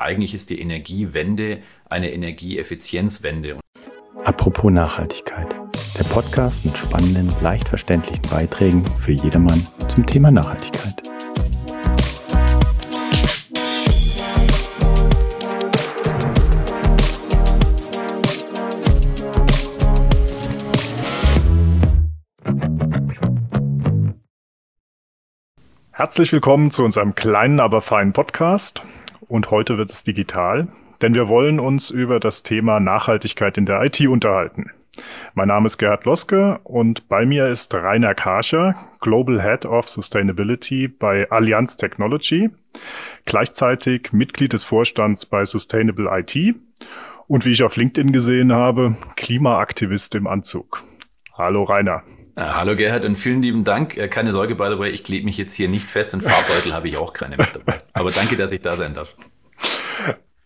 eigentlich ist die Energiewende eine Energieeffizienzwende. Apropos Nachhaltigkeit. Der Podcast mit spannenden, leicht verständlichen Beiträgen für jedermann zum Thema Nachhaltigkeit. Herzlich willkommen zu unserem kleinen, aber feinen Podcast. Und heute wird es digital, denn wir wollen uns über das Thema Nachhaltigkeit in der IT unterhalten. Mein Name ist Gerhard Loske und bei mir ist Rainer Karcher, Global Head of Sustainability bei Allianz Technology, gleichzeitig Mitglied des Vorstands bei Sustainable IT und wie ich auf LinkedIn gesehen habe, Klimaaktivist im Anzug. Hallo Rainer. Äh, hallo Gerhard und vielen lieben Dank. Äh, keine Sorge, by the way, ich klebe mich jetzt hier nicht fest und Farbbeutel habe ich auch keine mit dabei. Aber danke, dass ich da sein darf.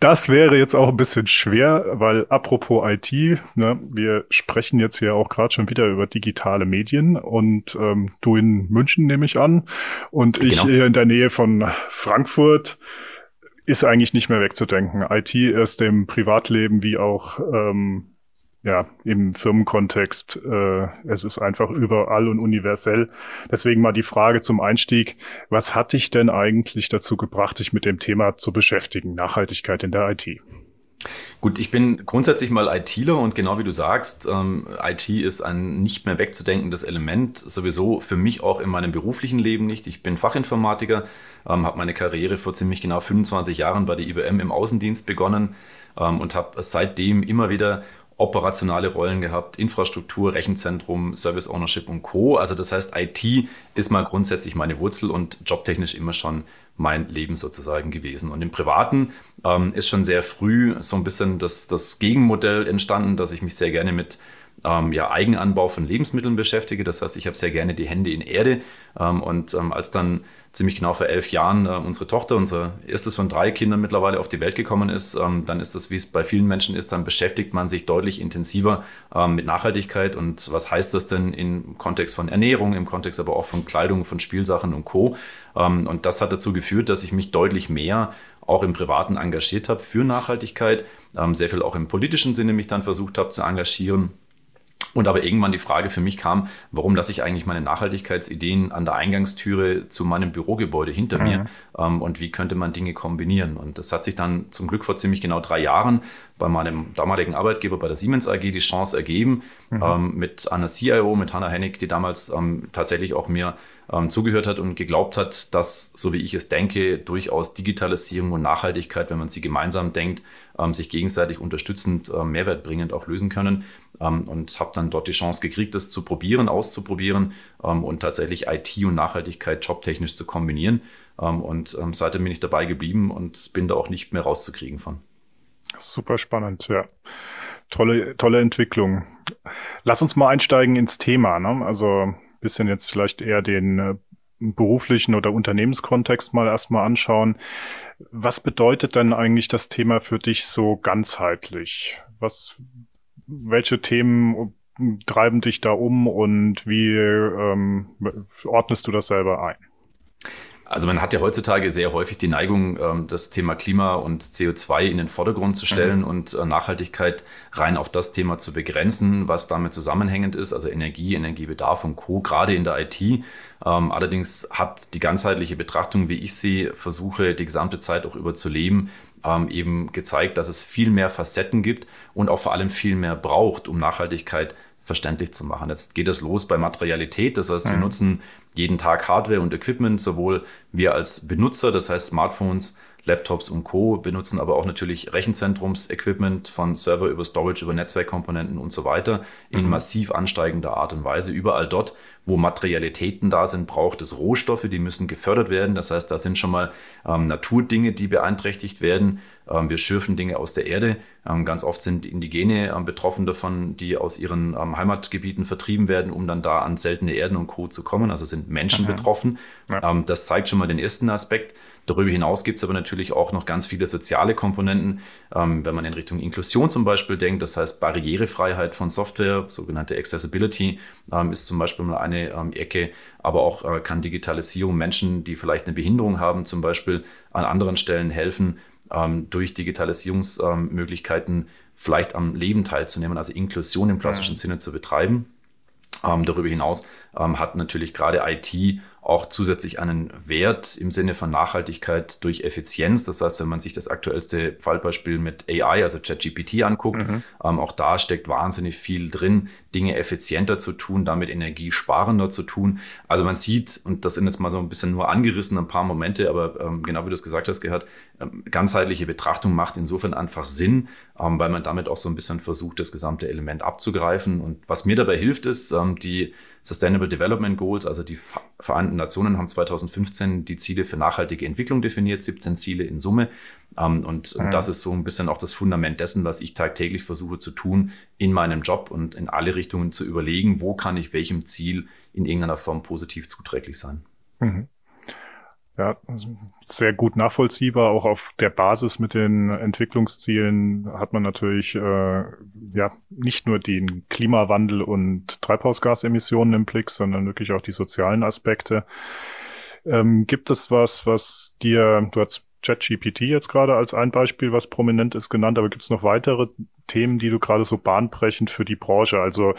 Das wäre jetzt auch ein bisschen schwer, weil apropos IT, ne, wir sprechen jetzt hier auch gerade schon wieder über digitale Medien und ähm, du in München nehme ich an und ich genau. hier in der Nähe von Frankfurt ist eigentlich nicht mehr wegzudenken. IT ist dem Privatleben wie auch ähm, ja, im Firmenkontext, äh, es ist einfach überall und universell. Deswegen mal die Frage zum Einstieg, was hat dich denn eigentlich dazu gebracht, dich mit dem Thema zu beschäftigen, Nachhaltigkeit in der IT? Gut, ich bin grundsätzlich mal ITler und genau wie du sagst, ähm, IT ist ein nicht mehr wegzudenkendes Element, sowieso für mich auch in meinem beruflichen Leben nicht. Ich bin Fachinformatiker, ähm, habe meine Karriere vor ziemlich genau 25 Jahren bei der IBM im Außendienst begonnen ähm, und habe seitdem immer wieder operationale Rollen gehabt, Infrastruktur, Rechenzentrum, Service Ownership und Co. Also das heißt, IT ist mal grundsätzlich meine Wurzel und jobtechnisch immer schon mein Leben sozusagen gewesen. Und im Privaten ähm, ist schon sehr früh so ein bisschen das, das Gegenmodell entstanden, dass ich mich sehr gerne mit ähm, ja, Eigenanbau von Lebensmitteln beschäftige. Das heißt, ich habe sehr gerne die Hände in Erde. Ähm, und ähm, als dann ziemlich genau vor elf Jahren äh, unsere Tochter, unser erstes von drei Kindern mittlerweile auf die Welt gekommen ist, ähm, dann ist das, wie es bei vielen Menschen ist, dann beschäftigt man sich deutlich intensiver ähm, mit Nachhaltigkeit. Und was heißt das denn im Kontext von Ernährung, im Kontext aber auch von Kleidung, von Spielsachen und Co. Ähm, und das hat dazu geführt, dass ich mich deutlich mehr auch im Privaten engagiert habe für Nachhaltigkeit, sehr viel auch im politischen Sinne mich dann versucht habe zu engagieren und aber irgendwann die Frage für mich kam, warum lasse ich eigentlich meine Nachhaltigkeitsideen an der Eingangstüre zu meinem Bürogebäude hinter mhm. mir ähm, und wie könnte man Dinge kombinieren? Und das hat sich dann zum Glück vor ziemlich genau drei Jahren bei meinem damaligen Arbeitgeber bei der Siemens AG die Chance ergeben, mhm. ähm, mit einer CIO, mit Hannah Hennig, die damals ähm, tatsächlich auch mir ähm, zugehört hat und geglaubt hat, dass, so wie ich es denke, durchaus Digitalisierung und Nachhaltigkeit, wenn man sie gemeinsam denkt, sich gegenseitig unterstützend, äh, mehrwertbringend auch lösen können. Ähm, und habe dann dort die Chance gekriegt, das zu probieren, auszuprobieren ähm, und tatsächlich IT und Nachhaltigkeit jobtechnisch zu kombinieren. Ähm, und ähm, seitdem bin ich dabei geblieben und bin da auch nicht mehr rauszukriegen von. Super spannend, ja. Tolle, tolle Entwicklung. Lass uns mal einsteigen ins Thema. Ne? Also bisschen jetzt vielleicht eher den äh, beruflichen oder Unternehmenskontext mal erstmal anschauen. Was bedeutet denn eigentlich das Thema für dich so ganzheitlich? Was, welche Themen treiben dich da um und wie ähm, ordnest du das selber ein? Also man hat ja heutzutage sehr häufig die Neigung, ähm, das Thema Klima und CO2 in den Vordergrund zu stellen mhm. und äh, Nachhaltigkeit rein auf das Thema zu begrenzen, was damit zusammenhängend ist, also Energie, Energiebedarf und Co., gerade in der IT. Ähm, allerdings hat die ganzheitliche Betrachtung, wie ich sie versuche, die gesamte Zeit auch über zu leben, ähm, eben gezeigt, dass es viel mehr Facetten gibt und auch vor allem viel mehr braucht, um Nachhaltigkeit verständlich zu machen. Jetzt geht es los bei Materialität, das heißt, wir mhm. nutzen jeden Tag Hardware und Equipment, sowohl wir als Benutzer, das heißt Smartphones, Laptops und Co. benutzen aber auch natürlich Rechenzentrums-Equipment von Server über Storage, über Netzwerkkomponenten und so weiter in mhm. massiv ansteigender Art und Weise. Überall dort, wo Materialitäten da sind, braucht es Rohstoffe, die müssen gefördert werden. Das heißt, da sind schon mal ähm, Naturdinge, die beeinträchtigt werden. Ähm, wir schürfen Dinge aus der Erde. Ähm, ganz oft sind Indigene ähm, betroffen davon, die aus ihren ähm, Heimatgebieten vertrieben werden, um dann da an seltene Erden und Co. zu kommen. Also sind Menschen mhm. betroffen. Ja. Ähm, das zeigt schon mal den ersten Aspekt. Darüber hinaus gibt es aber natürlich auch noch ganz viele soziale Komponenten, ähm, wenn man in Richtung Inklusion zum Beispiel denkt. Das heißt, Barrierefreiheit von Software, sogenannte Accessibility, ähm, ist zum Beispiel mal eine ähm, Ecke. Aber auch äh, kann Digitalisierung Menschen, die vielleicht eine Behinderung haben, zum Beispiel an anderen Stellen helfen, ähm, durch Digitalisierungsmöglichkeiten vielleicht am Leben teilzunehmen, also Inklusion im klassischen ja. Sinne zu betreiben. Ähm, darüber hinaus ähm, hat natürlich gerade IT auch zusätzlich einen Wert im Sinne von Nachhaltigkeit durch Effizienz. Das heißt, wenn man sich das aktuellste Fallbeispiel mit AI, also ChatGPT anguckt, mhm. ähm, auch da steckt wahnsinnig viel drin, Dinge effizienter zu tun, damit energiesparender zu tun. Also man sieht, und das sind jetzt mal so ein bisschen nur angerissen, ein paar Momente, aber ähm, genau wie du es gesagt hast, Gerhard, ähm, ganzheitliche Betrachtung macht insofern einfach Sinn, ähm, weil man damit auch so ein bisschen versucht, das gesamte Element abzugreifen. Und was mir dabei hilft, ist, ähm, die Sustainable Development Goals, also die Vereinten Nationen haben 2015 die Ziele für nachhaltige Entwicklung definiert, 17 Ziele in Summe. Ähm, und, mhm. das ist so ein bisschen auch das Fundament dessen, was ich tagtäglich versuche zu tun in meinem Job und in alle Richtungen zu überlegen, wo kann ich welchem Ziel in irgendeiner Form positiv zuträglich sein. Mhm. Ja, sehr gut nachvollziehbar. Auch auf der Basis mit den Entwicklungszielen hat man natürlich äh, ja nicht nur den Klimawandel und Treibhausgasemissionen im Blick, sondern wirklich auch die sozialen Aspekte. Ähm, gibt es was, was dir, du hast ChatGPT jetzt gerade als ein Beispiel, was prominent ist, genannt, aber gibt es noch weitere Themen, die du gerade so bahnbrechend für die Branche, also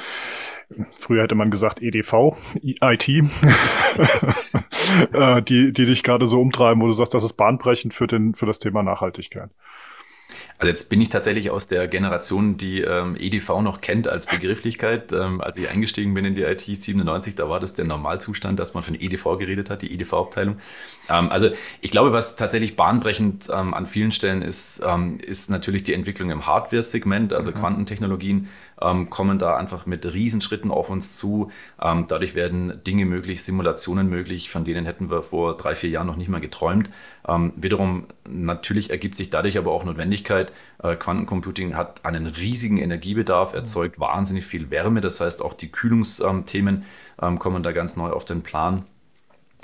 früher hätte man gesagt EDV, IT, äh, die, die dich gerade so umtreiben, wo du sagst, das ist bahnbrechend für, den, für das Thema Nachhaltigkeit? Also jetzt bin ich tatsächlich aus der Generation, die ähm, EDV noch kennt als Begrifflichkeit. Ähm, als ich eingestiegen bin in die IT 97, da war das der Normalzustand, dass man von EDV geredet hat, die EDV-Abteilung. Ähm, also ich glaube, was tatsächlich bahnbrechend ähm, an vielen Stellen ist, ähm, ist natürlich die Entwicklung im Hardware-Segment, also mhm. Quantentechnologien ähm, kommen da einfach mit Riesenschritten auf uns zu. Ähm, dadurch werden Dinge möglich, Simulationen möglich, von denen hätten wir vor drei, vier Jahren noch nicht mal geträumt. Ähm, wiederum natürlich ergibt sich dadurch aber auch Notwendigkeit. Äh, Quantencomputing hat einen riesigen Energiebedarf, erzeugt wahnsinnig viel Wärme. Das heißt, auch die Kühlungsthemen ähm, kommen da ganz neu auf den Plan.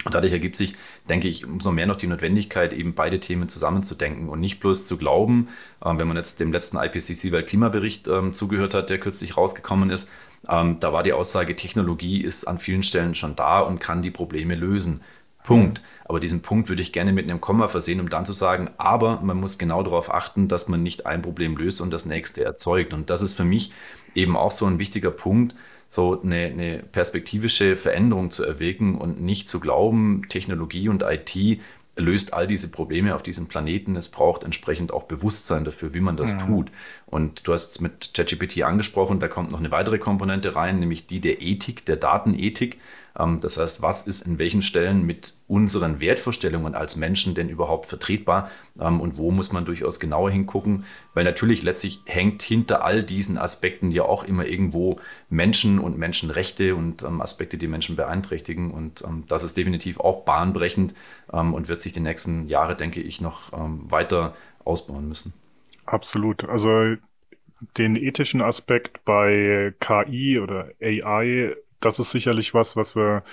Und dadurch ergibt sich, denke ich, umso mehr noch die Notwendigkeit, eben beide Themen zusammenzudenken und nicht bloß zu glauben, ähm, wenn man jetzt dem letzten IPCC-Weltklimabericht ähm, zugehört hat, der kürzlich rausgekommen ist, ähm, da war die Aussage, Technologie ist an vielen Stellen schon da und kann die Probleme lösen. Punkt. Aber diesen Punkt würde ich gerne mit einem Komma versehen, um dann zu sagen, aber man muss genau darauf achten, dass man nicht ein Problem löst und das nächste erzeugt. Und das ist für mich eben auch so ein wichtiger Punkt, so eine, eine perspektivische Veränderung zu erwägen und nicht zu glauben, Technologie und IT löst all diese Probleme auf diesem Planeten. Es braucht entsprechend auch Bewusstsein dafür, wie man das ja. tut. Und du hast es mit ChatGPT angesprochen, da kommt noch eine weitere Komponente rein, nämlich die der Ethik, der Datenethik. Ähm, das heißt, was ist in welchen Stellen mit unseren Wertvorstellungen als Menschen denn überhaupt vertretbar ähm, und wo muss man durchaus genauer hingucken? Weil natürlich letztlich hängt hinter all diesen Aspekten ja auch immer irgendwo Menschen und Menschenrechte und ähm, Aspekte, die Menschen beeinträchtigen. Und das ist definitiv auch bahnbrechend und wird sich die nächsten Jahre, denke ich, noch weiter ausbauen müssen. Absolut. Also den ethischen Aspekt bei KI oder AI das ist sicherlich was, was wir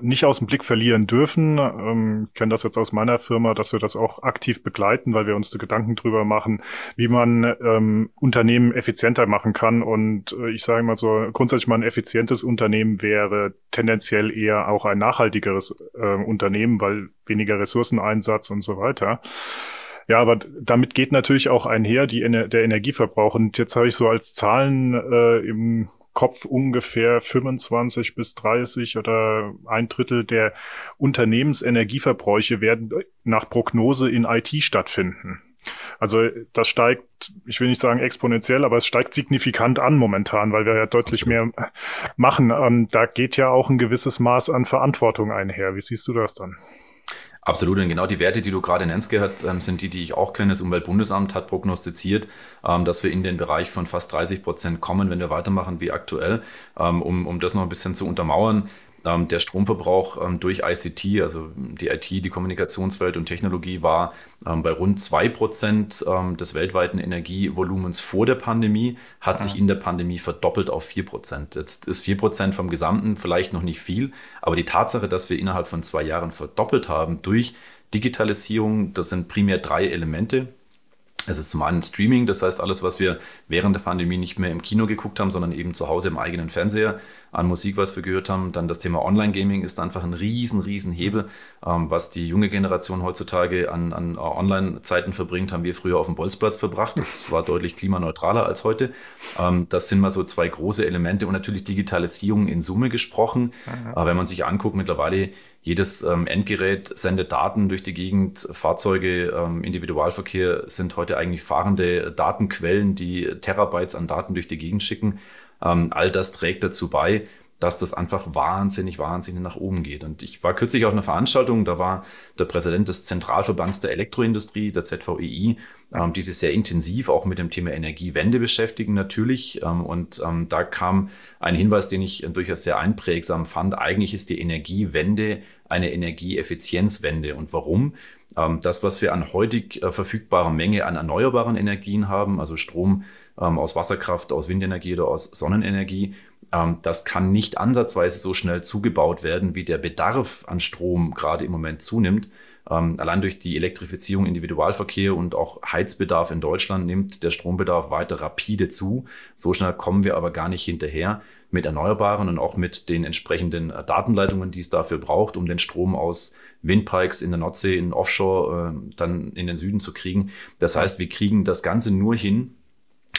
nicht aus dem Blick verlieren dürfen. Ähm, ich kenne das jetzt aus meiner Firma, dass wir das auch aktiv begleiten, weil wir uns da Gedanken drüber machen, wie man ähm, Unternehmen effizienter machen kann. Und äh, ich sage mal so, grundsätzlich mal ein effizientes Unternehmen wäre tendenziell eher auch ein nachhaltigeres äh, Unternehmen, weil weniger Ressourceneinsatz und so weiter. Ja, aber damit geht natürlich auch einher die, der Energieverbrauch. Und jetzt habe ich so als Zahlen äh, im Kopf ungefähr 25 bis 30 oder ein Drittel der Unternehmensenergieverbräuche werden nach Prognose in IT stattfinden. Also das steigt, ich will nicht sagen exponentiell, aber es steigt signifikant an momentan, weil wir ja deutlich mehr machen. Und da geht ja auch ein gewisses Maß an Verantwortung einher. Wie siehst du das dann? Absolut. Und genau die Werte, die du gerade nennst, Gerhard, ähm, sind die, die ich auch kenne. Das Umweltbundesamt hat prognostiziert, ähm, dass wir in den Bereich von fast 30 Prozent kommen, wenn wir weitermachen wie aktuell. Ähm, um, um das noch ein bisschen zu untermauern, der Stromverbrauch ähm, durch ICT, also die IT, die Kommunikationswelt und Technologie, war ähm, bei rund 2% ähm, des weltweiten Energievolumens vor der Pandemie, hat sich in der Pandemie verdoppelt auf 4%. Jetzt ist 4% vom Gesamten vielleicht noch nicht viel, aber die Tatsache, dass wir innerhalb von zwei Jahren verdoppelt haben durch Digitalisierung, das sind primär drei Elemente. Es ist zum einen Streaming, das heißt alles, was wir während der Pandemie nicht mehr im Kino geguckt haben, sondern eben zu Hause im eigenen Fernseher. An Musik, was wir gehört haben. Dann das Thema Online-Gaming ist einfach ein riesen, riesen Hebel. Ähm, was die junge Generation heutzutage an, an Online-Zeiten verbringt, haben wir früher auf dem Bolzplatz verbracht. Das war deutlich klimaneutraler als heute. Ähm, das sind mal so zwei große Elemente und natürlich Digitalisierung in Summe gesprochen. Aber wenn man sich anguckt, mittlerweile jedes ähm, Endgerät sendet Daten durch die Gegend. Fahrzeuge, ähm, Individualverkehr sind heute eigentlich fahrende Datenquellen, die Terabytes an Daten durch die Gegend schicken. Ähm, all das trägt dazu bei, dass das einfach wahnsinnig, wahnsinnig nach oben geht. Und ich war kürzlich auf einer Veranstaltung, da war der Präsident des Zentralverbands der Elektroindustrie, der ZVEI, ähm, die sich sehr intensiv auch mit dem Thema Energiewende beschäftigen natürlich. Ähm, und ähm, da kam ein Hinweis, den ich durchaus sehr einprägsam fand. Eigentlich ist die Energiewende eine Energieeffizienzwende. Und warum? Ähm, das, was wir an heutig äh, verfügbarer Menge an erneuerbaren Energien haben, also Strom ähm, aus Wasserkraft, aus Windenergie oder aus Sonnenenergie, ähm, das kann nicht ansatzweise so schnell zugebaut werden, wie der Bedarf an Strom gerade im Moment zunimmt. Ähm, allein durch die Elektrifizierung Individualverkehr und auch Heizbedarf in Deutschland nimmt der Strombedarf weiter rapide zu. So schnell kommen wir aber gar nicht hinterher mit Erneuerbaren und auch mit den entsprechenden äh, Datenleitungen, die es dafür braucht, um den Strom aus Windpikes in der Nordsee, in Offshore, äh, dann in den Süden zu kriegen. Das heißt, wir kriegen das Ganze nur hin,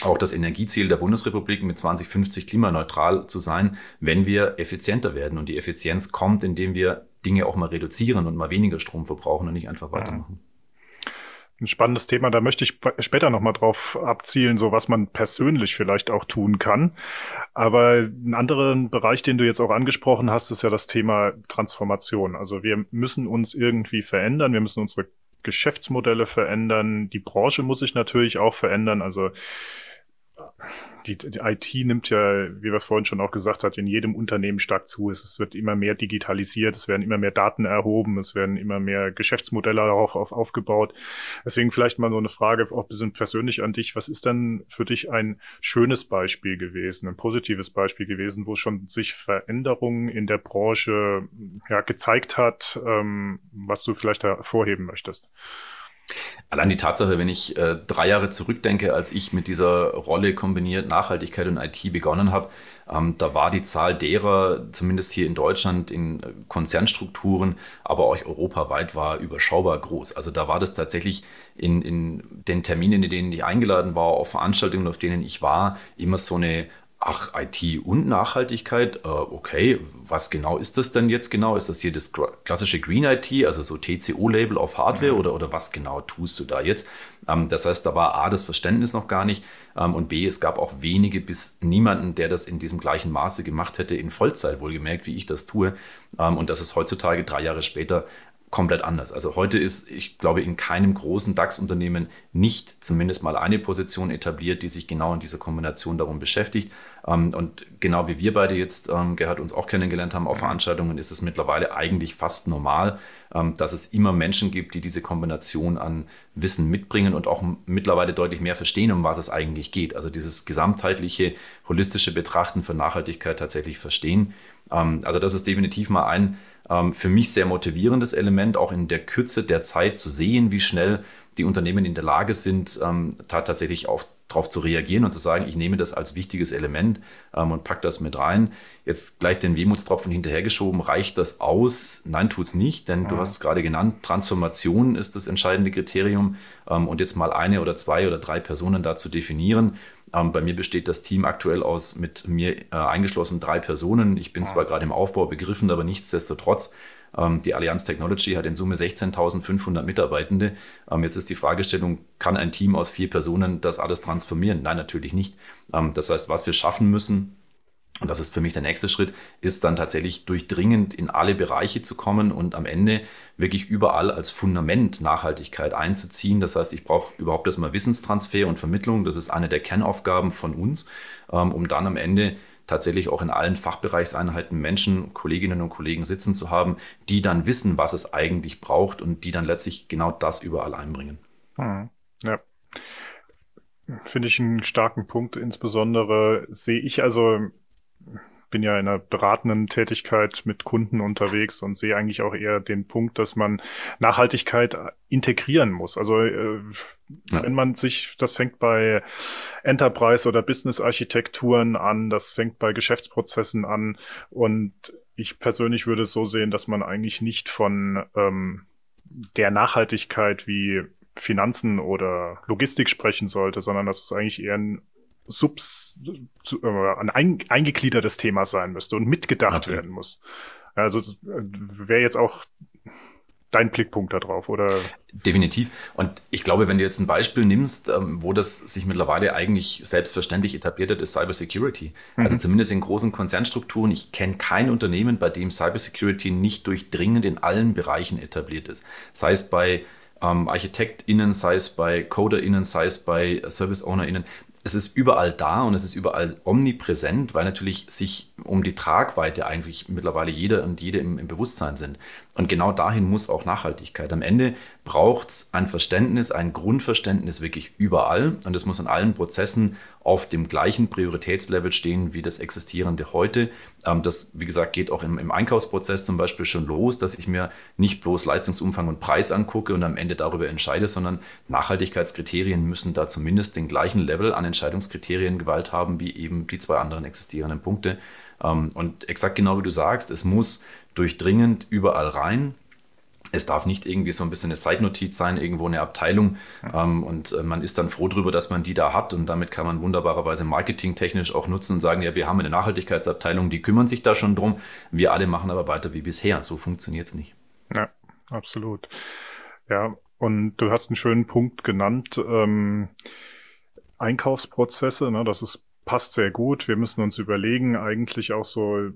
auch das Energieziel der Bundesrepublik mit 2050 klimaneutral zu sein, wenn wir effizienter werden. Und die Effizienz kommt, indem wir Dinge auch mal reduzieren und mal weniger Strom verbrauchen und nicht einfach weitermachen. Ein spannendes Thema, da möchte ich später nochmal drauf abzielen, so was man persönlich vielleicht auch tun kann. Aber ein anderen Bereich, den du jetzt auch angesprochen hast, ist ja das Thema Transformation. Also wir müssen uns irgendwie verändern, wir müssen unsere Geschäftsmodelle verändern, die Branche muss sich natürlich auch verändern. Also die, die, IT nimmt ja, wie wir vorhin schon auch gesagt hat, in jedem Unternehmen stark zu. Es, es, wird immer mehr digitalisiert, es werden immer mehr Daten erhoben, es werden immer mehr Geschäftsmodelle darauf auf, aufgebaut. Deswegen vielleicht mal so eine Frage auch ein bisschen persönlich an dich. Was ist denn für dich ein schönes Beispiel gewesen, ein positives Beispiel gewesen, wo schon sich Veränderungen in der Branche ja, gezeigt hat, ähm, was du vielleicht hervorheben möchtest? Allein die Tatsache, wenn ich äh, drei Jahre zurückdenke, als ich mit dieser Rolle kombiniert Nachhaltigkeit und IT begonnen habe, ähm, da war die Zahl derer, zumindest hier in Deutschland, in äh, Konzernstrukturen, aber auch europaweit, war überschaubar groß. Also da war das tatsächlich in, in den Terminen, in denen ich eingeladen war, auf Veranstaltungen, auf denen ich war, immer so eine Ach, IT und Nachhaltigkeit, äh, okay, was genau ist das denn jetzt genau? Ist das hier das klassische Green IT, also so TCO-Label auf Hardware mhm. oder, oder was genau tust du da jetzt? Ähm, das heißt, da war A, das Verständnis noch gar nicht ähm, und B, es gab auch wenige bis niemanden, der das in diesem gleichen Maße gemacht hätte, in Vollzeit wohlgemerkt, wie ich das tue. Ähm, und das ist heutzutage, drei Jahre später, komplett anders. Also heute ist, ich glaube, in keinem großen DAX-Unternehmen nicht zumindest mal eine Position etabliert, die sich genau in dieser Kombination darum beschäftigt. Ähm, und genau wie wir beide jetzt, ähm, Gerhard, uns auch kennengelernt haben auf Veranstaltungen, ist es mittlerweile eigentlich fast normal, ähm, dass es immer Menschen gibt, die diese Kombination an Wissen mitbringen und auch mittlerweile deutlich mehr verstehen, um was es eigentlich geht. Also dieses gesamtheitliche, holistische Betrachten von Nachhaltigkeit tatsächlich verstehen. Also das ist definitiv mal ein ähm, für mich sehr motivierendes Element, auch in der Kürze der Zeit zu sehen, wie schnell die Unternehmen in der Lage sind, ähm, tatsächlich auf darauf zu reagieren und zu sagen, ich nehme das als wichtiges Element ähm, und packe das mit rein. Jetzt gleich den Wehmutstropfen hinterhergeschoben, reicht das aus? Nein, tut es nicht, denn ja. du hast es gerade genannt, Transformation ist das entscheidende Kriterium ähm, und jetzt mal eine oder zwei oder drei Personen da zu definieren. Ähm, bei mir besteht das Team aktuell aus mit mir äh, eingeschlossen drei Personen. Ich bin ja. zwar gerade im Aufbau begriffen, aber nichtsdestotrotz ähm, die Allianz Technology hat in Summe 16.500 Mitarbeitende. Ähm, jetzt ist die Fragestellung, kann ein Team aus vier Personen das alles transformieren? Nein, natürlich nicht. Ähm, das heißt, was wir schaffen müssen, und das ist für mich der nächste Schritt, ist dann tatsächlich durchdringend in alle Bereiche zu kommen und am Ende wirklich überall als Fundament Nachhaltigkeit einzuziehen. Das heißt, ich brauche überhaupt erstmal Wissenstransfer und Vermittlung. Das ist eine der Kernaufgaben von uns, um dann am Ende tatsächlich auch in allen Fachbereichseinheiten Menschen, Kolleginnen und Kollegen sitzen zu haben, die dann wissen, was es eigentlich braucht und die dann letztlich genau das überall einbringen. Hm. Ja. Finde ich einen starken Punkt. Insbesondere sehe ich also bin ja in einer beratenden Tätigkeit mit Kunden unterwegs und sehe eigentlich auch eher den Punkt, dass man Nachhaltigkeit integrieren muss. Also äh, ja. wenn man sich, das fängt bei Enterprise oder Business Architekturen an, das fängt bei Geschäftsprozessen an und ich persönlich würde es so sehen, dass man eigentlich nicht von ähm, der Nachhaltigkeit wie Finanzen oder Logistik sprechen sollte, sondern dass es eigentlich eher ein Subs, äh, ein eingegliedertes Thema sein müsste und mitgedacht okay. werden muss. Also wäre jetzt auch dein Blickpunkt darauf, oder? Definitiv. Und ich glaube, wenn du jetzt ein Beispiel nimmst, ähm, wo das sich mittlerweile eigentlich selbstverständlich etabliert hat, ist Cybersecurity. Mhm. Also zumindest in großen Konzernstrukturen. Ich kenne kein Unternehmen, bei dem Cybersecurity nicht durchdringend in allen Bereichen etabliert ist. Sei es bei ähm, ArchitektInnen, sei es bei CoderInnen, sei es bei Service OwnerInnen es ist überall da und es ist überall omnipräsent, weil natürlich sich um die Tragweite eigentlich mittlerweile jeder und jede im, im Bewusstsein sind. Und genau dahin muss auch Nachhaltigkeit. Am Ende braucht es ein Verständnis, ein Grundverständnis wirklich überall. Und es muss in allen Prozessen auf dem gleichen Prioritätslevel stehen wie das existierende heute. Ähm, das, wie gesagt, geht auch im, Einkaufsprozess zum Beispiel schon los, dass ich mir nicht bloß Leistungsumfang und Preis angucke und am Ende darüber entscheide, sondern Nachhaltigkeitskriterien müssen da zumindest den gleichen Level an Entscheidungskriterien Gewalt haben wie eben die zwei anderen existierenden Punkte. Ähm, und exakt genau wie du sagst, es muss durchdringend überall rein. Es darf nicht irgendwie so ein bisschen eine Zeitnotiz sein, irgendwo eine Abteilung. Ähm, und äh, man ist dann froh darüber, dass man die da hat. Und damit kann man wunderbarerweise marketingtechnisch auch nutzen und sagen, ja, wir haben eine Nachhaltigkeitsabteilung, die kümmern sich da schon drum. Wir alle machen aber weiter wie bisher. So funktioniert es nicht. Ja, absolut. Ja, und du hast einen schönen Punkt genannt. Ähm, Einkaufsprozesse, ne, das ist, passt sehr gut. Wir müssen uns überlegen, eigentlich auch so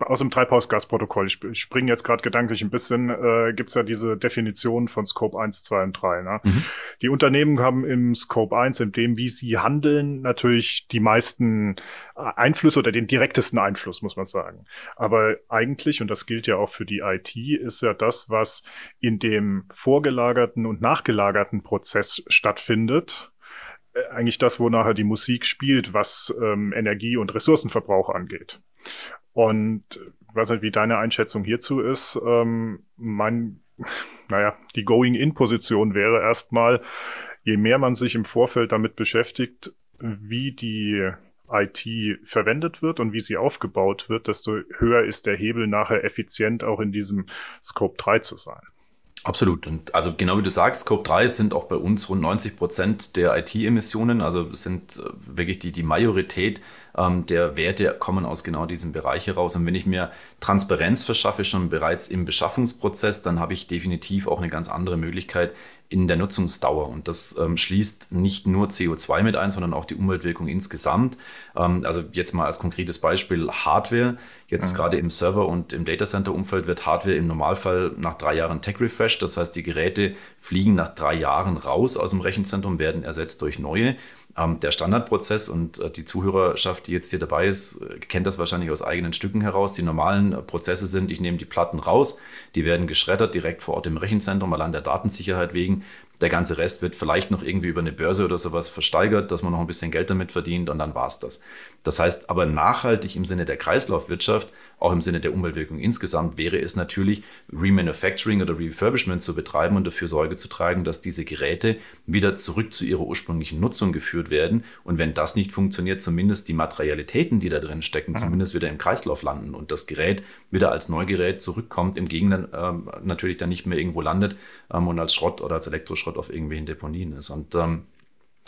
aus dem Treibhausgasprotokoll, ich, ich springe jetzt gerade gedanklich ein bisschen, äh, gibt es ja diese Definition von Scope 1, 2 und 3. Ne? Mhm. Die Unternehmen haben im Scope 1, in dem, wie sie handeln, natürlich die meisten Einflüsse oder den direktesten Einfluss, muss man sagen. Aber eigentlich, und das gilt ja auch für die IT, ist ja das, was in dem vorgelagerten und nachgelagerten Prozess stattfindet, äh, eigentlich das, wo nachher die Musik spielt, was ähm, Energie- und Ressourcenverbrauch angeht. Und ich weiß nicht, wie deine Einschätzung hierzu ist. Ähm, mein, naja, die Going-In-Position wäre erstmal, je mehr man sich im Vorfeld damit beschäftigt, wie die IT verwendet wird und wie sie aufgebaut wird, desto höher ist der Hebel nachher effizient auch in diesem Scope 3 zu sein. Absolut. Und also genau wie du sagst, Scope 3 sind auch bei uns rund 90 Prozent der IT-Emissionen. Also sind äh, wirklich die, die Majorität ähm, der Werte kommen aus genau diesem Bereich heraus. Und wenn ich mir Transparenz verschaffe, schon bereits im Beschaffungsprozess, dann habe ich definitiv auch eine ganz andere Möglichkeit in der Nutzungsdauer. Und das ähm, schließt nicht nur CO2 mit ein, sondern auch die Umweltwirkung insgesamt. Ähm, also jetzt mal als konkretes Beispiel Hardware. Jetzt mhm. gerade im Server- und im Datacenter-Umfeld wird Hardware im Normalfall nach drei Jahren Tech-Refresh. Das heißt, die Geräte fliegen nach drei Jahren raus aus dem Rechenzentrum, werden ersetzt durch neue. Ähm, der Standardprozess und äh, die Zuhörerschaft, die jetzt hier dabei ist, kennt das wahrscheinlich aus eigenen Stücken heraus. Die normalen äh, Prozesse sind, ich nehme die Platten raus, die werden geschreddert direkt vor Ort im Rechenzentrum, allein der Datensicherheit wegen. Der ganze Rest wird vielleicht noch irgendwie über eine Börse oder sowas versteigert, dass man noch ein bisschen Geld damit verdient und dann war es das. Das heißt aber nachhaltig im Sinne der Kreislaufwirtschaft, auch im Sinne der Umweltwirkung insgesamt, wäre es natürlich, Remanufacturing oder Refurbishment zu betreiben und dafür Sorge zu tragen, dass diese Geräte wieder zurück zu ihrer ursprünglichen Nutzung geführt werden. Und wenn das nicht funktioniert, zumindest die Materialitäten, die da drin stecken, mhm. zumindest wieder im Kreislauf landen und das Gerät wieder als Neugerät zurückkommt, im Gegenteil ähm, natürlich dann nicht mehr irgendwo landet ähm, und als Schrott oder als Elektroschrott auf irgendwelchen Deponien ist. Und ähm,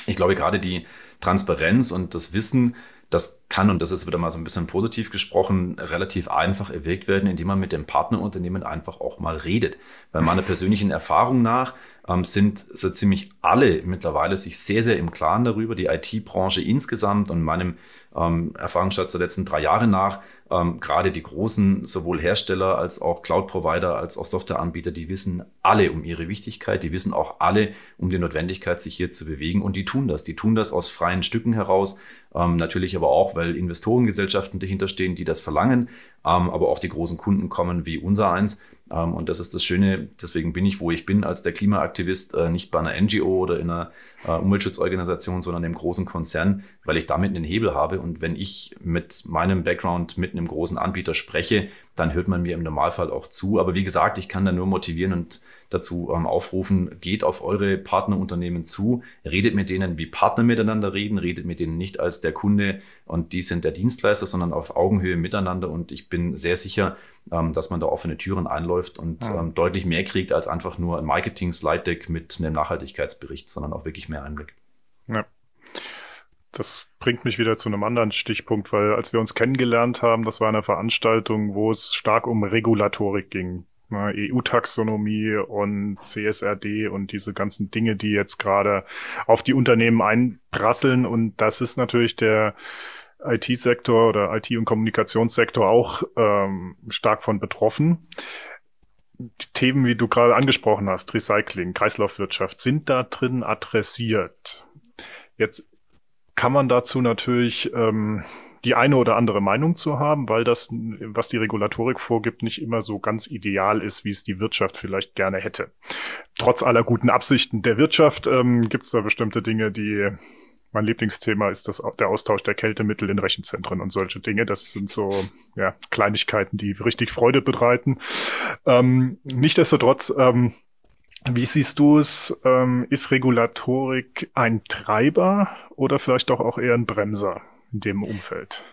ich glaube, gerade die Transparenz und das Wissen, das kann, und das ist wieder mal so ein bisschen positiv gesprochen, relativ einfach erwirkt werden, indem man mit dem Partnerunternehmen einfach auch mal redet. Bei meiner persönlichen Erfahrung nach ähm, sind so ziemlich alle mittlerweile sich sehr, sehr im Klaren darüber, die IT-Branche insgesamt und meinem ähm, Erfahrungsschatz der letzten drei Jahre nach, ähm, gerade die großen sowohl Hersteller als auch Cloud-Provider als auch Softwareanbieter, die wissen alle um ihre Wichtigkeit, die wissen auch alle um die Notwendigkeit, sich hier zu bewegen und die tun das. Die tun das aus freien Stücken heraus, ähm, natürlich aber auch, weil Investorengesellschaften dahinter stehen, die das verlangen, ähm, aber auch die großen Kunden kommen wie unser eins und das ist das Schöne, deswegen bin ich, wo ich bin als der Klimaaktivist, äh, nicht bei einer NGO oder in einer äh, Umweltschutzorganisation, sondern im großen Konzern, weil ich damit einen Hebel habe. Und wenn ich mit meinem Background mit einem großen Anbieter spreche, dann hört man mir im Normalfall auch zu. Aber wie gesagt, ich kann da nur motivieren und dazu ähm, aufrufen, geht auf eure Partnerunternehmen zu, redet mit denen, wie Partner miteinander reden, redet mit denen nicht als der Kunde und die sind der Dienstleister, sondern auf Augenhöhe miteinander. Und ich bin sehr sicher, ähm, dass man da offene Türen einläuft und ja. ähm, deutlich mehr kriegt als einfach nur ein Marketing-Slide-Deck mit einem Nachhaltigkeitsbericht, sondern auch wirklich mehr Einblick. Ja. Das bringt mich wieder zu einem anderen Stichpunkt, weil als wir uns kennengelernt haben, das war eine Veranstaltung, wo es stark um Regulatorik ging. EU-Taxonomie und CSRD und diese ganzen Dinge, die jetzt gerade auf die Unternehmen einprasseln. Und das ist natürlich der IT-Sektor oder IT- und Kommunikationssektor auch ähm, stark von betroffen. Die Themen, wie du gerade angesprochen hast, Recycling, Kreislaufwirtschaft, sind da drin adressiert. Jetzt kann man dazu natürlich ähm, die eine oder andere Meinung zu haben, weil das, was die Regulatorik vorgibt, nicht immer so ganz ideal ist, wie es die Wirtschaft vielleicht gerne hätte. Trotz aller guten Absichten der Wirtschaft ähm, gibt es da bestimmte Dinge, die mein Lieblingsthema ist das, der Austausch der Kältemittel in Rechenzentren und solche Dinge. Das sind so ja, Kleinigkeiten, die richtig Freude bereiten. Ähm, Nichtsdestotrotz, ähm, wie siehst du es? Ähm, ist Regulatorik ein Treiber oder vielleicht doch auch eher ein Bremser in dem Umfeld?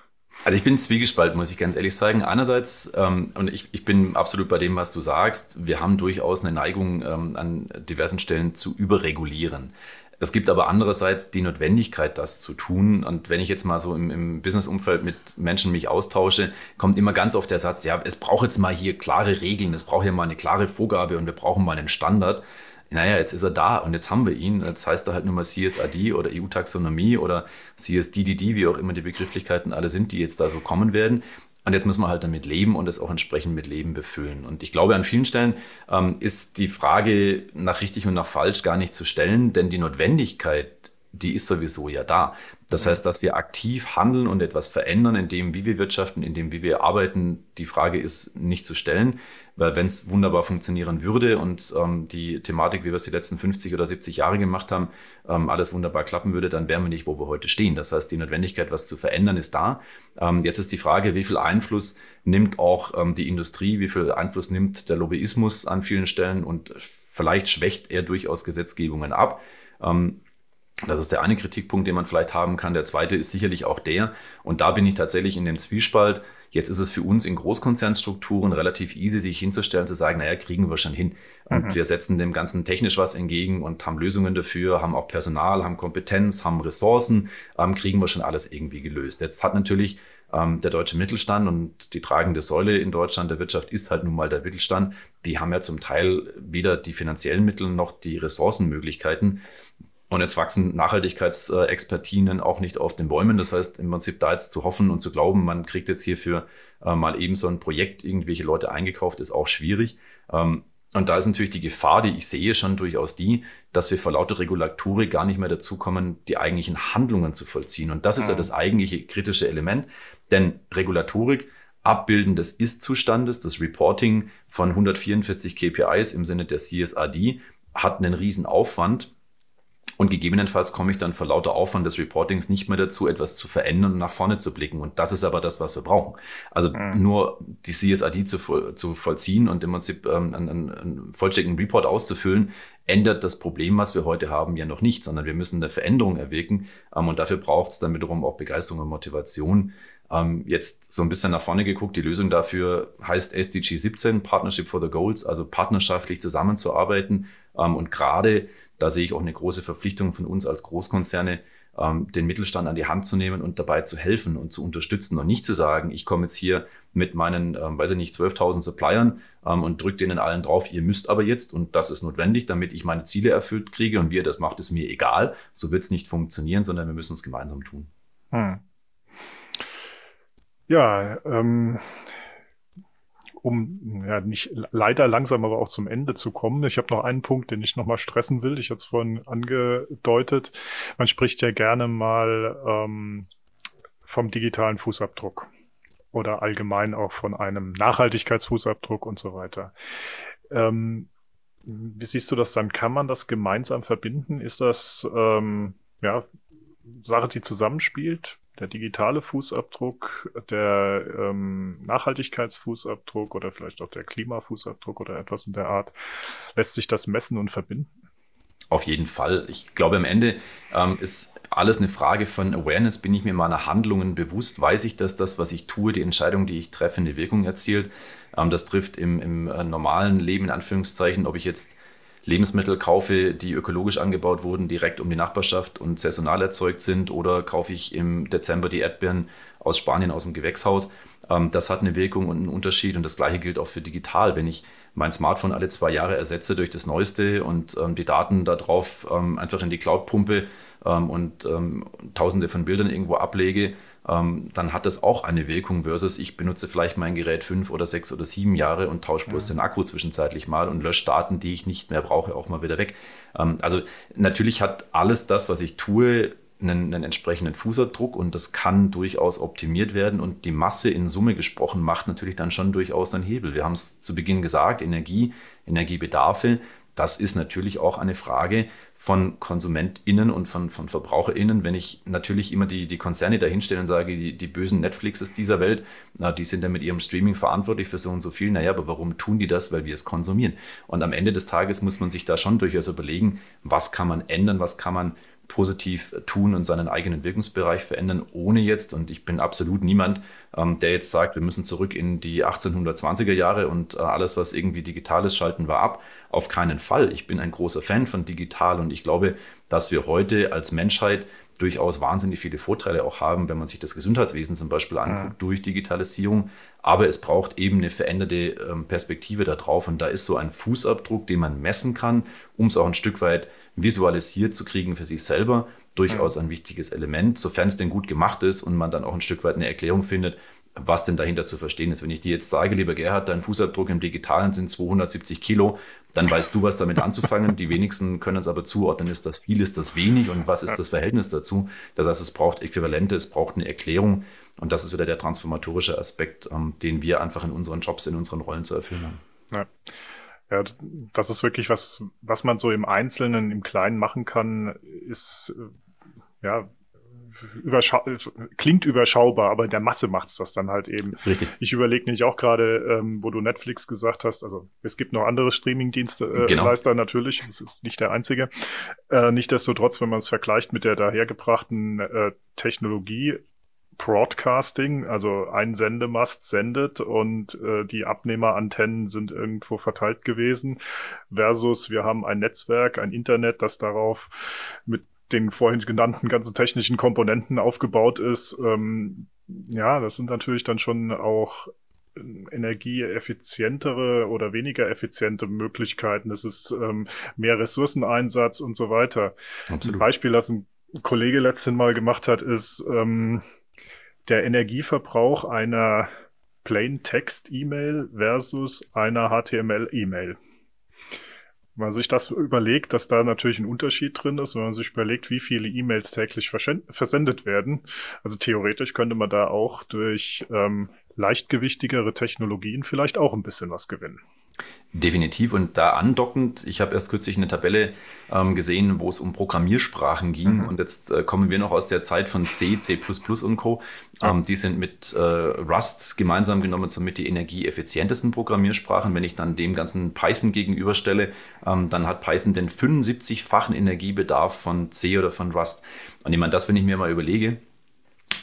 Also ich bin zwiegespalten, muss ich ganz ehrlich sagen. Einerseits, ähm, und ich, ich bin absolut bei dem, was du sagst, wir haben durchaus eine Neigung, ähm, an diversen Stellen zu überregulieren. Es gibt aber andererseits die Notwendigkeit, das zu tun. Und wenn ich jetzt mal so im, im Businessumfeld mit Menschen mich austausche, kommt immer ganz oft der Satz, ja, es braucht jetzt mal hier klare Regeln, es braucht hier mal eine klare Vorgabe und wir brauchen mal einen Standard. Naja, jetzt ist er da und jetzt haben wir ihn. Jetzt heißt er halt nur mal CSRD oder EU-Taxonomie oder CSDDD, wie auch immer die Begrifflichkeiten alle sind, die jetzt da so kommen werden. Und jetzt müssen wir halt damit leben und es auch entsprechend mit Leben befüllen. Und ich glaube, an vielen Stellen ähm, ist die Frage nach richtig und nach falsch gar nicht zu stellen, denn die Notwendigkeit, die ist sowieso ja da. Das heißt, dass wir aktiv handeln und etwas verändern, in dem, wie wir wirtschaften, in dem, wie wir arbeiten, die Frage ist nicht zu stellen, weil wenn es wunderbar funktionieren würde und ähm, die Thematik, wie wir es die letzten 50 oder 70 Jahre gemacht haben, ähm, alles wunderbar klappen würde, dann wären wir nicht, wo wir heute stehen. Das heißt, die Notwendigkeit, was zu verändern, ist da. Ähm, jetzt ist die Frage, wie viel Einfluss nimmt auch ähm, die Industrie, wie viel Einfluss nimmt der Lobbyismus an vielen Stellen und vielleicht schwächt er durchaus Gesetzgebungen ab. Ähm, das ist der eine Kritikpunkt, den man vielleicht haben kann. Der zweite ist sicherlich auch der, und da bin ich tatsächlich in dem Zwiespalt. Jetzt ist es für uns in Großkonzernstrukturen relativ easy, sich hinzustellen, zu sagen, naja, kriegen wir schon hin. Und mhm. wir setzen dem Ganzen technisch was entgegen und haben Lösungen dafür, haben auch Personal, haben Kompetenz, haben Ressourcen, ähm, kriegen wir schon alles irgendwie gelöst. Jetzt hat natürlich ähm, der deutsche Mittelstand und die tragende Säule in Deutschland der Wirtschaft ist halt nun mal der Mittelstand. Die haben ja zum Teil weder die finanziellen Mittel noch die Ressourcenmöglichkeiten. Und jetzt wachsen Nachhaltigkeitsexpertinen auch nicht auf den Bäumen. Das heißt, im Prinzip da jetzt zu hoffen und zu glauben, man kriegt jetzt hierfür äh, mal eben so ein Projekt irgendwelche Leute eingekauft, ist auch schwierig. Ähm, und da ist natürlich die Gefahr, die ich sehe, schon durchaus die, dass wir vor lauter Regulatorik gar nicht mehr dazu kommen, die eigentlichen Handlungen zu vollziehen. Und das ist ja, ja das eigentliche kritische Element. Denn Regulatorik, Abbilden des Ist-Zustandes, das Reporting von 144 KPIs im Sinne der CSRD, hat einen riesen Aufwand und gegebenenfalls komme ich dann vor lauter Aufwand des Reportings nicht mehr dazu, etwas zu verändern und nach vorne zu blicken. Und das ist aber das, was wir brauchen. Also mhm. nur die CSRD zu, zu vollziehen und im Prinzip ähm, einen, einen vollständigen Report auszufüllen, ändert das Problem, was wir heute haben, ja noch nicht, sondern wir müssen eine Veränderung erwirken. Ähm, und dafür braucht es dann wiederum auch Begeisterung und Motivation. Ähm, jetzt so ein bisschen nach vorne geguckt, die Lösung dafür heißt SDG 17, Partnership for the Goals, also partnerschaftlich zusammenzuarbeiten. Ähm, und gerade da sehe ich auch eine große Verpflichtung von uns als Großkonzerne, ähm, den Mittelstand an die Hand zu nehmen und dabei zu helfen und zu unterstützen und nicht zu sagen, ich komme jetzt hier mit meinen, ähm, weiß ich nicht, 12.000 Suppliern ähm, und drücke denen allen drauf, ihr müsst aber jetzt und das ist notwendig, damit ich meine Ziele erfüllt kriege und wie ihr das macht, ist mir egal. So wird es nicht funktionieren, sondern wir müssen es gemeinsam tun. Hm. Ja, ähm, um ja nicht leider langsam aber auch zum Ende zu kommen. Ich habe noch einen Punkt, den ich nochmal stressen will. Ich hatte es vorhin angedeutet. Man spricht ja gerne mal ähm, vom digitalen Fußabdruck. oder allgemein auch von einem Nachhaltigkeitsfußabdruck und so weiter. Ähm, wie siehst du das dann? Kann man das gemeinsam verbinden? Ist das ähm, ja Sache, die zusammenspielt? Der digitale Fußabdruck, der ähm, Nachhaltigkeitsfußabdruck oder vielleicht auch der Klimafußabdruck oder etwas in der Art. Lässt sich das messen und verbinden? Auf jeden Fall. Ich glaube, am Ende ähm, ist alles eine Frage von Awareness. Bin ich mir meiner Handlungen bewusst? Weiß ich, dass das, was ich tue, die Entscheidung, die ich treffe, eine Wirkung erzielt? Ähm, das trifft im, im äh, normalen Leben, in Anführungszeichen, ob ich jetzt Lebensmittel kaufe, die ökologisch angebaut wurden, direkt um die Nachbarschaft und saisonal erzeugt sind, oder kaufe ich im Dezember die Erdbeeren aus Spanien aus dem Gewächshaus. Ähm, das hat eine Wirkung und einen Unterschied und das gleiche gilt auch für digital. Wenn ich mein Smartphone alle zwei Jahre ersetze durch das Neueste und ähm, die Daten darauf ähm, einfach in die Cloud pumpe und tausende von Bildern irgendwo ablege, dann hat das auch eine Wirkung versus ich benutze vielleicht mein Gerät fünf oder sechs oder sieben Jahre und tausche bloß ja. den Akku zwischenzeitlich mal und lösche Daten, die ich nicht mehr brauche, auch mal wieder weg. Ähm, also natürlich hat alles das, was ich tue, einen, einen, entsprechenden Fußabdruck und das kann durchaus optimiert werden und die Masse in Summe gesprochen macht natürlich dann schon durchaus einen Hebel. Wir haben es zu Beginn gesagt, Energie, Energiebedarfe, das ist natürlich auch eine Frage von KonsumentInnen und von, von VerbraucherInnen. Wenn ich natürlich immer die, die Konzerne dahinstelle und sage, die, die bösen Netflixes dieser Welt, na, die sind ja mit ihrem Streaming verantwortlich für so und so viel. Naja, aber warum tun die das? Weil wir es konsumieren. Und am Ende des Tages muss man sich da schon durchaus überlegen, was kann man ändern, was kann man positiv tun und seinen eigenen Wirkungsbereich verändern, ohne jetzt, und ich bin absolut niemand, ähm, der jetzt sagt, wir müssen zurück in die 1820er Jahre und äh, alles, was irgendwie digital ist, schalten wir ab. Auf keinen Fall. Ich bin ein großer Fan von digital und ich glaube, dass wir heute als Menschheit durchaus wahnsinnig viele Vorteile auch haben, wenn man sich das Gesundheitswesen zum Beispiel anguckt, ja. durch Digitalisierung. Aber es braucht eben eine veränderte ähm, Perspektive darauf. Und da ist so ein Fußabdruck, den man messen kann, um es auch ein Stück weit visualisiert zu kriegen für sich selber, durchaus ein wichtiges Element, sofern es denn gut gemacht ist und man dann auch ein Stück weit eine Erklärung findet, was denn dahinter zu verstehen ist. Wenn ich dir jetzt sage, lieber Gerhard, dein Fußabdruck im Digitalen sind 270 Kilo, dann weißt du, was damit anzufangen. Die wenigsten können es aber zuordnen, ist das viel, ist das wenig und was ist das Verhältnis dazu. Das heißt, es braucht Äquivalente, es braucht eine Erklärung und das ist wieder der transformatorische Aspekt, ähm, den wir einfach in unseren Jobs, in unseren Rollen zu erfüllen haben. Ja. Ja, das ist wirklich was, was man so im Einzelnen, im Kleinen machen kann, ist, äh, ja, überschau klingt überschaubar, aber der Masse macht's das dann halt eben. Richtig. Ich überlege nämlich auch gerade, ähm, wo du Netflix gesagt hast, also es gibt noch andere Streaming-Dienste, äh, genau. Leister natürlich, das ist nicht der einzige. Äh, Nichtsdestotrotz, wenn man es vergleicht mit der dahergebrachten äh, Technologie, Broadcasting, also ein Sendemast sendet und äh, die Abnehmerantennen sind irgendwo verteilt gewesen, versus wir haben ein Netzwerk, ein Internet, das darauf mit den vorhin genannten ganzen technischen Komponenten aufgebaut ist. Ähm, ja, das sind natürlich dann schon auch energieeffizientere oder weniger effiziente Möglichkeiten. Es ist ähm, mehr Ressourceneinsatz und so weiter. Absolut. Ein Beispiel, das ein Kollege letzten Mal gemacht hat, ist, ähm, der Energieverbrauch einer Plain Text E-Mail versus einer HTML E-Mail. Wenn man sich das überlegt, dass da natürlich ein Unterschied drin ist, wenn man sich überlegt, wie viele E-Mails täglich versendet werden. Also theoretisch könnte man da auch durch ähm, leichtgewichtigere Technologien vielleicht auch ein bisschen was gewinnen. Definitiv und da andockend, ich habe erst kürzlich eine Tabelle ähm, gesehen, wo es um Programmiersprachen ging mhm. und jetzt äh, kommen wir noch aus der Zeit von C, C++ und Co. Ähm, ja. Die sind mit äh, Rust gemeinsam genommen somit die energieeffizientesten Programmiersprachen. Wenn ich dann dem ganzen Python gegenüberstelle, ähm, dann hat Python den 75-fachen Energiebedarf von C oder von Rust. Und ich meine, das, wenn ich mir mal überlege,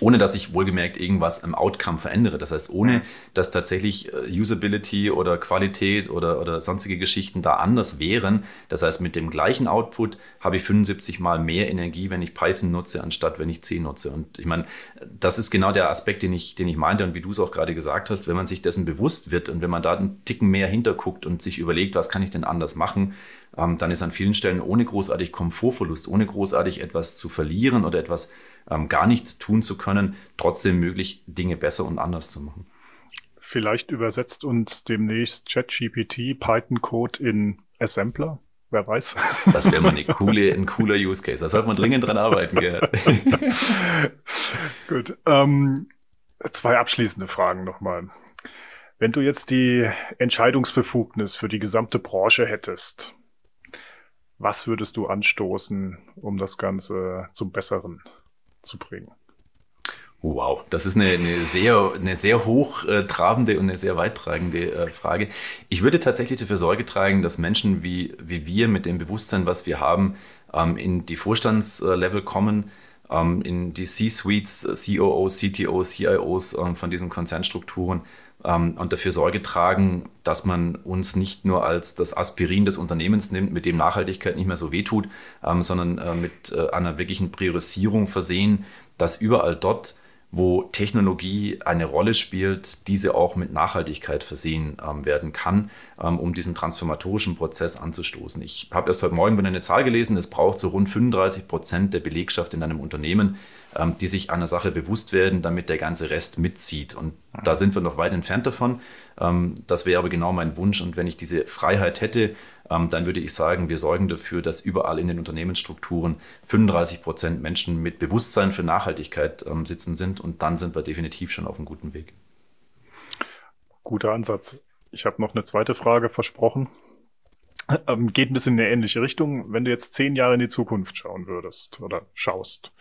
ohne dass ich wohlgemerkt irgendwas im Outcome verändere. Das heißt, ohne dass tatsächlich äh, Usability oder Qualität oder, oder sonstige Geschichten da anders wären. Das heißt, mit dem gleichen Output habe ich 75 mal mehr Energie, wenn ich Python nutze, anstatt wenn ich C nutze. Und ich meine, das ist genau der Aspekt, den ich, den ich meinte und wie du es auch gerade gesagt hast, wenn man sich dessen bewusst wird und wenn man da einen Ticken mehr hinterguckt und sich überlegt, was kann ich denn anders machen, ähm, dann ist an vielen Stellen ohne großartig Komfortverlust, ohne großartig etwas zu verlieren oder etwas ähm, gar nichts tun zu können, trotzdem möglich, Dinge besser und anders zu machen. Vielleicht übersetzt uns demnächst ChatGPT Python-Code in Assembler. Wer weiß. Das wäre mal eine coole, ein cooler Use Case. Da sollte man dringend dran arbeiten, Gerhard. Gut. Ähm, Zwei abschließende Fragen nochmal. Wenn du jetzt die Entscheidungsbefugnis für die gesamte Branche hättest, was würdest du anstoßen, um das Ganze zum Besseren zu bringen? Wow, das ist eine, eine sehr, eine sehr hochtrabende und eine sehr weittragende äh, Frage. Ich würde tatsächlich dafür Sorge tragen, dass Menschen wie, wie wir mit dem Bewusstsein, was wir haben, ähm, in die Vorstandslevel kommen, ähm, in die C-Suites, COOs, CTOs, CIOs ähm, von diesen Konzernstrukturen und dafür Sorge tragen, dass man uns nicht nur als das Aspirin des Unternehmens nimmt, mit dem Nachhaltigkeit nicht mehr so wehtut, sondern äh, mit äh, einer wirklichen Priorisierung versehen, dass überall dort, wo Technologie eine Rolle spielt, diese auch mit Nachhaltigkeit versehen ähm, werden kann, ähm, um diesen transformatorischen Prozess anzustoßen. Ich habe erst heute Morgen wieder eine Zahl gelesen, es braucht so rund 35 Prozent der Belegschaft in einem Unternehmen, ähm, die sich einer Sache bewusst werden, damit der ganze Rest mitzieht. Und mhm. da sind wir noch weit entfernt davon. Ähm, das wäre aber genau mein Wunsch. Und wenn ich diese Freiheit hätte, dann würde ich sagen, wir sorgen dafür, dass überall in den Unternehmensstrukturen 35 Prozent Menschen mit Bewusstsein für Nachhaltigkeit ähm, sitzen sind und dann sind wir definitiv schon auf einem guten Weg. Guter Ansatz. Ich habe noch eine zweite Frage versprochen. Ähm, geht ein bisschen in eine ähnliche Richtung. Wenn du jetzt zehn Jahre in die Zukunft schauen würdest oder schaust,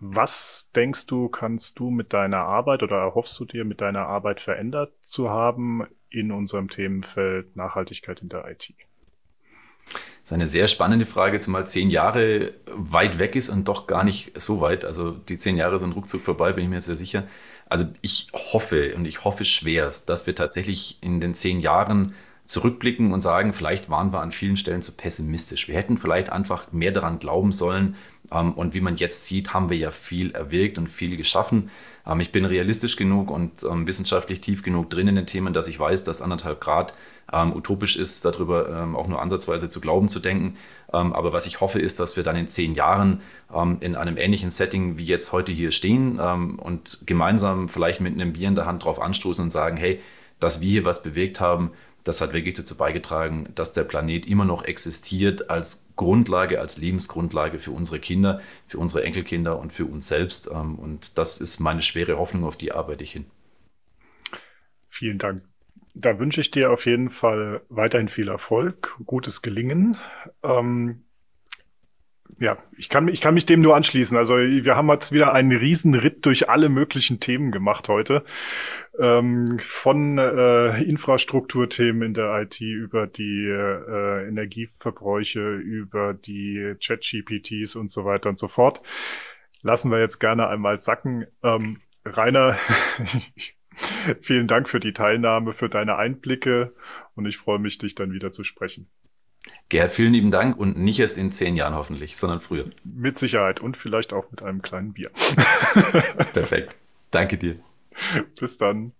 was denkst du, kannst du mit deiner Arbeit oder erhoffst du dir mit deiner Arbeit verändert zu haben in unserem Themenfeld Nachhaltigkeit in der IT? Das ist eine sehr spannende Frage, zumal zehn Jahre weit weg ist und doch gar nicht so weit. Also die zehn Jahre sind ruckzuck vorbei, bin ich mir sehr sicher. Also ich hoffe und ich hoffe schwerst, dass wir tatsächlich in den zehn Jahren zurückblicken und sagen, vielleicht waren wir an vielen Stellen zu pessimistisch. Wir hätten vielleicht einfach mehr daran glauben sollen. Ähm, und wie man jetzt sieht, haben wir ja viel erwirkt und viel geschaffen. Ähm, ich bin realistisch genug und ähm, wissenschaftlich tief genug drin in den Themen, dass ich weiß, dass anderthalb Grad utopisch ist, darüber auch nur ansatzweise zu glauben zu denken. aber was ich hoffe, ist, dass wir dann in zehn Jahren in einem ähnlichen Setting wie jetzt heute hier stehen und gemeinsam vielleicht mit einem Bier in der Hand drauf anstoßen und sagen, hey, dass wir hier was bewegt haben, das hat wirklich dazu beigetragen, dass der Planet immer noch existiert als Grundlage, als Lebensgrundlage für unsere Kinder, für unsere Enkelkinder und für uns selbst. Ähm, und das ist meine schwere Hoffnung, auf die arbeite ich hin. Vielen Dank. Da wünsche ich dir auf jeden Fall weiterhin viel Erfolg, gutes Gelingen. Ähm, ja, ich kann, ich kann mich dem nur anschließen. Also wir haben jetzt wieder einen riesen Ritt durch alle möglichen Themen gemacht heute. Ähm, von äh, Infrastrukturthemen in der IT über die äh, Energieverbräuche, über die Chat-GPTs und so weiter und so fort. Lassen wir jetzt gerne einmal sacken. Ähm, Rainer, vielen Dank für die Teilnahme, für deine Einblicke und ich freue mich, dich dann wieder zu sprechen. Gerhard, vielen lieben Dank und nicht erst in zehn Jahren hoffentlich, sondern früher. Mit Sicherheit und vielleicht auch mit einem kleinen Bier. Perfekt. Danke dir. Bis dann.